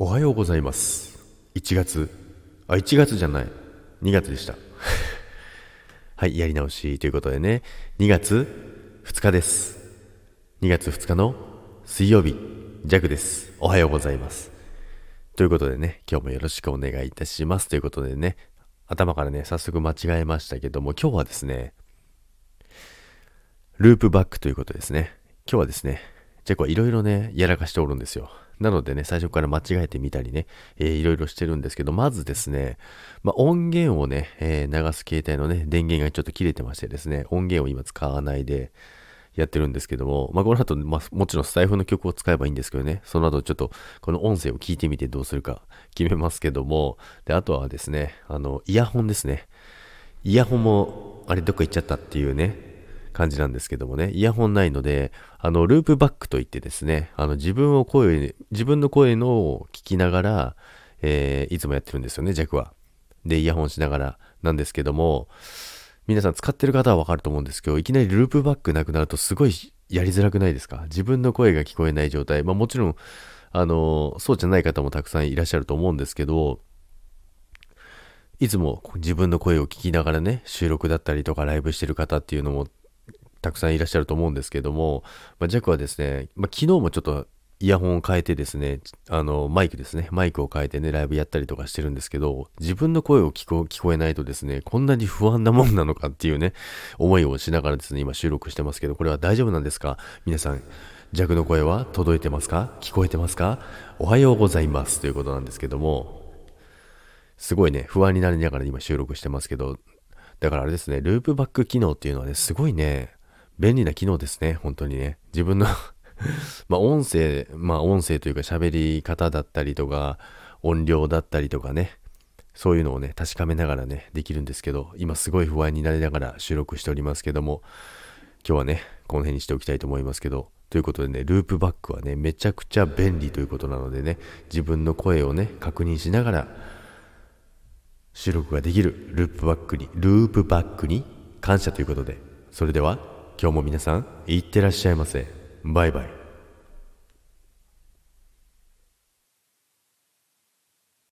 おはようございます。1月、あ、1月じゃない。2月でした。はい、やり直しということでね、2月2日です。2月2日の水曜日、ジャグです。おはようございます。ということでね、今日もよろしくお願いいたします。ということでね、頭からね、早速間違えましたけども、今日はですね、ループバックということですね。今日はですね、ジャックはいろいろね、やらかしておるんですよ。なのでね、最初から間違えてみたりね、いろいろしてるんですけど、まずですね、まあ、音源をね、えー流す携帯のね、電源がちょっと切れてましてですね、音源を今使わないでやってるんですけども、まあ、この後、まあ、もちろんスタイフの曲を使えばいいんですけどね、その後ちょっとこの音声を聞いてみてどうするか決めますけども、で、あとはですね、あの、イヤホンですね。イヤホンも、あれどっか行っちゃったっていうね、感じなんですけどもね、イヤホンないので、あの、ループバックといってですね、あの、自分を声、自分の声のを聞きながら、えーいつもやってるんですよね、ジャックは。で、イヤホンしながらなんですけども、皆さん使ってる方はわかると思うんですけど、いきなりループバックなくなるとすごいやりづらくないですか？自分の声が聞こえない状態。まあもちろん、あの、そうじゃない方もたくさんいらっしゃると思うんですけど、いつも自分の声を聞きながらね、収録だったりとかライブしてる方っていうのもたくさんいらっしゃると思うんですけども、まあ、ジャックはですね、まあ、昨日もちょっとイヤホンを変えてですね、あの、マイクですね、マイクを変えてね、ライブやったりとかしてるんですけど、自分の声を聞こ聞こえないとですね、こんなに不安なもんなのかっていうね、思いをしながらですね、今収録してますけど、これは大丈夫なんですか？皆さん、ジャックの声は届いてますか？聞こえてますか？おはようございます。ということなんですけども、すごいね、不安になりながら今収録してますけど、だからあれですね、ループバック機能っていうのはね、すごいね、便利な機能ですね、本当にね。自分の まあ音声、まあ音声というか喋り方だったりとか、音量だったりとかね、そういうのをね、確かめながらね、できるんですけど、今すごい不安になりながら収録しておりますけども、今日はね、この辺にしておきたいと思いますけど、ということでね、ループバックはね、めちゃくちゃ便利ということなのでね、自分の声をね、確認しながら、収録ができるループバックに、ループバックに感謝ということで、それでは今日も皆さん、いってらっしゃいませ。バイバイ。